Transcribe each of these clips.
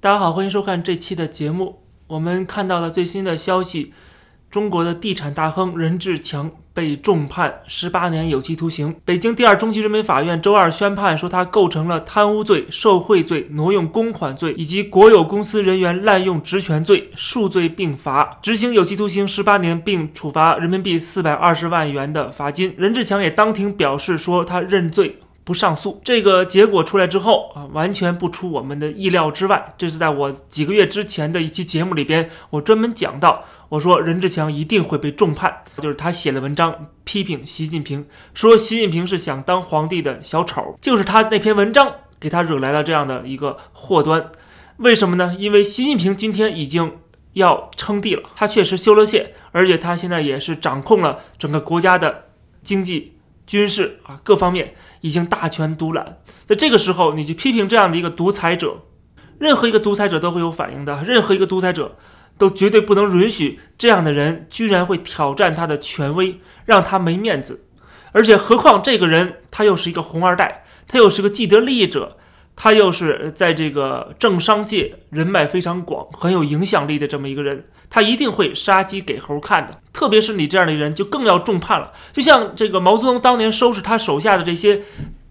大家好，欢迎收看这期的节目。我们看到了最新的消息，中国的地产大亨任志强被重判十八年有期徒刑。北京第二中级人民法院周二宣判说，他构成了贪污罪、受贿罪、挪用公款罪以及国有公司人员滥用职权罪，数罪并罚，执行有期徒刑十八年，并处罚人民币四百二十万元的罚金。任志强也当庭表示说，他认罪。不上诉，这个结果出来之后啊，完全不出我们的意料之外。这是在我几个月之前的一期节目里边，我专门讲到，我说任志强一定会被重判，就是他写了文章批评习近平，说习近平是想当皇帝的小丑，就是他那篇文章给他惹来了这样的一个祸端。为什么呢？因为习近平今天已经要称帝了，他确实修了线，而且他现在也是掌控了整个国家的经济。军事啊，各方面已经大权独揽，在这个时候，你去批评这样的一个独裁者，任何一个独裁者都会有反应的，任何一个独裁者都绝对不能允许这样的人居然会挑战他的权威，让他没面子。而且，何况这个人他又是一个红二代，他又是个既得利益者。他又是在这个政商界人脉非常广、很有影响力的这么一个人，他一定会杀鸡给猴看的。特别是你这样的人，就更要重判了。就像这个毛泽东当年收拾他手下的这些，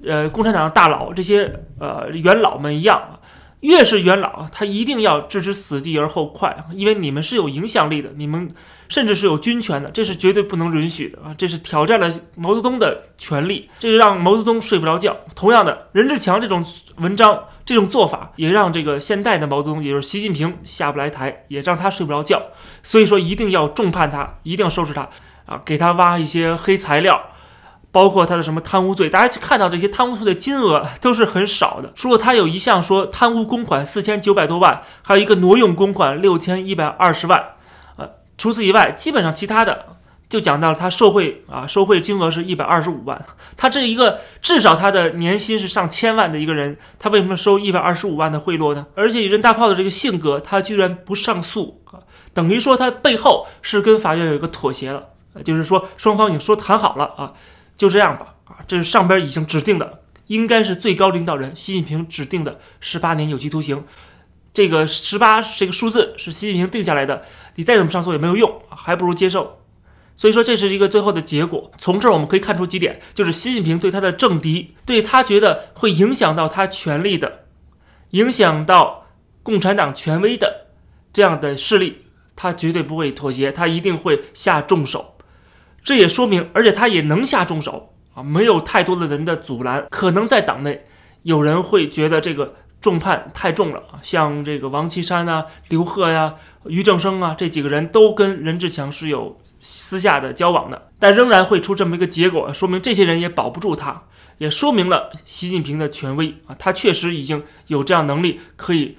呃，共产党的大佬、这些呃元老们一样。越是元老，他一定要置之死地而后快，因为你们是有影响力的，你们甚至是有军权的，这是绝对不能允许的啊！这是挑战了毛泽东的权利，这让毛泽东睡不着觉。同样的，任志强这种文章、这种做法，也让这个现代的毛泽东，也就是习近平下不来台，也让他睡不着觉。所以说，一定要重判他，一定要收拾他啊！给他挖一些黑材料。包括他的什么贪污罪，大家去看到这些贪污罪的金额都是很少的。除了他有一项说贪污公款四千九百多万，还有一个挪用公款六千一百二十万，呃，除此以外，基本上其他的就讲到了他受贿啊，受贿金额是一百二十五万。他这一个至少他的年薪是上千万的一个人，他为什么收一百二十五万的贿赂呢？而且以任大炮的这个性格，他居然不上诉啊，等于说他背后是跟法院有一个妥协了，就是说双方已经说谈好了啊。就这样吧，啊，这是上边已经指定的，应该是最高领导人习近平指定的十八年有期徒刑。这个十八这个数字是习近平定下来的，你再怎么上诉也没有用，还不如接受。所以说这是一个最后的结果。从这儿我们可以看出几点，就是习近平对他的政敌，对他觉得会影响到他权力的，影响到共产党权威的这样的势力，他绝对不会妥协，他一定会下重手。这也说明，而且他也能下重手啊，没有太多的人的阻拦。可能在党内有人会觉得这个重判太重了啊，像这个王岐山啊、刘鹤呀、俞正声啊这几个人都跟任志强是有私下的交往的，但仍然会出这么一个结果，说明这些人也保不住他，也说明了习近平的权威啊，他确实已经有这样能力，可以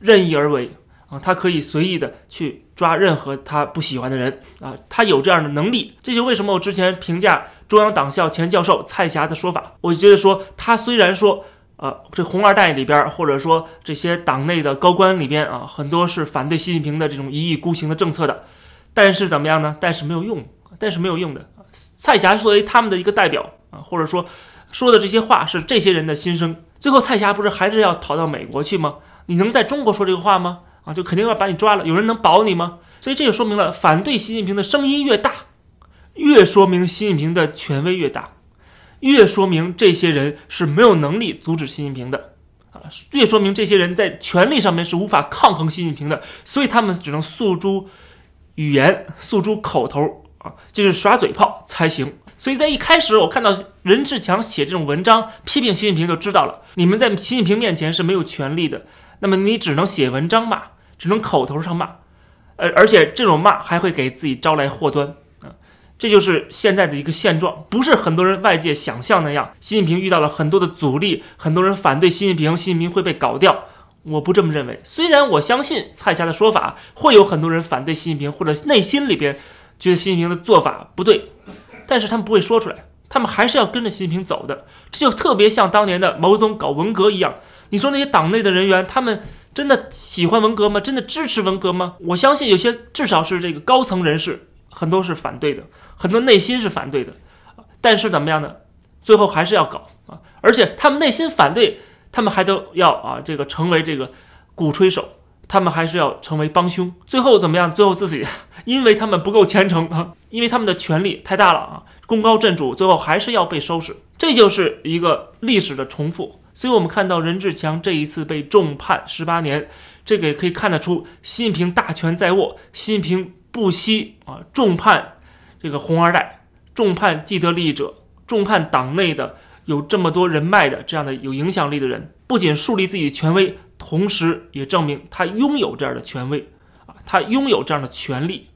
任意而为。啊，他可以随意的去抓任何他不喜欢的人啊，他有这样的能力，这就为什么我之前评价中央党校前教授蔡霞的说法，我就觉得说他虽然说，呃，这红二代里边，或者说这些党内的高官里边啊，很多是反对习近平的这种一意孤行的政策的，但是怎么样呢？但是没有用，但是没有用的。蔡霞作为他们的一个代表啊，或者说说的这些话是这些人的心声，最后蔡霞不是还是要逃到美国去吗？你能在中国说这个话吗？啊，就肯定要把你抓了，有人能保你吗？所以这就说明了，反对习近平的声音越大，越说明习近平的权威越大，越说明这些人是没有能力阻止习近平的，啊，越说明这些人在权力上面是无法抗衡习近平的，所以他们只能诉诸语言，诉诸口头，啊，就是耍嘴炮才行。所以在一开始，我看到任志强写这种文章批评习近平，就知道了，你们在习近平面前是没有权利的，那么你只能写文章嘛。只能口头上骂，而而且这种骂还会给自己招来祸端啊！这就是现在的一个现状，不是很多人外界想象那样。习近平遇到了很多的阻力，很多人反对习近平，习近平会被搞掉。我不这么认为。虽然我相信蔡霞的说法，会有很多人反对习近平，或者内心里边觉得习近平的做法不对，但是他们不会说出来，他们还是要跟着习近平走的。这就特别像当年的毛泽东搞文革一样。你说那些党内的人员，他们。真的喜欢文革吗？真的支持文革吗？我相信有些至少是这个高层人士，很多是反对的，很多内心是反对的。但是怎么样呢？最后还是要搞啊！而且他们内心反对，他们还都要啊，这个成为这个鼓吹手，他们还是要成为帮凶。最后怎么样？最后自己 因为他们不够虔诚啊，因为他们的权力太大了啊，功高震主，最后还是要被收拾。这就是一个历史的重复。所以我们看到任志强这一次被重判十八年，这个也可以看得出习近平大权在握，习近平不惜啊重判这个红二代，重判既得利益者，重判党内的有这么多人脉的这样的有影响力的人，不仅树立自己的权威，同时也证明他拥有这样的权威啊，他拥有这样的权利，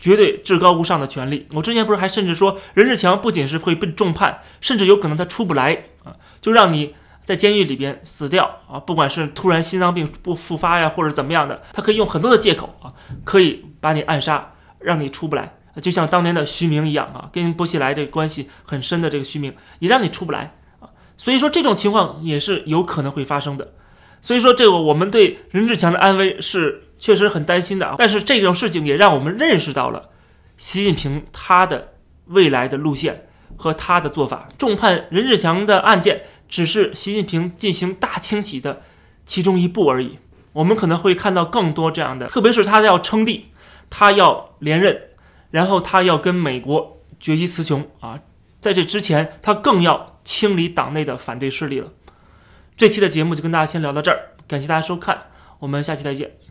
绝对至高无上的权利。我之前不是还甚至说任志强不仅是会被重判，甚至有可能他出不来啊，就让你。在监狱里边死掉啊，不管是突然心脏病不复发呀，或者怎么样的，他可以用很多的借口啊，可以把你暗杀，让你出不来。就像当年的徐明一样啊，跟薄熙来这个关系很深的这个徐明，也让你出不来啊。所以说这种情况也是有可能会发生的。所以说这个我们对任志强的安危是确实很担心的啊。但是这种事情也让我们认识到了习近平他的未来的路线和他的做法。重判任志强的案件。只是习近平进行大清洗的其中一步而已。我们可能会看到更多这样的，特别是他要称帝，他要连任，然后他要跟美国决一雌雄啊！在这之前，他更要清理党内的反对势力了。这期的节目就跟大家先聊到这儿，感谢大家收看，我们下期再见。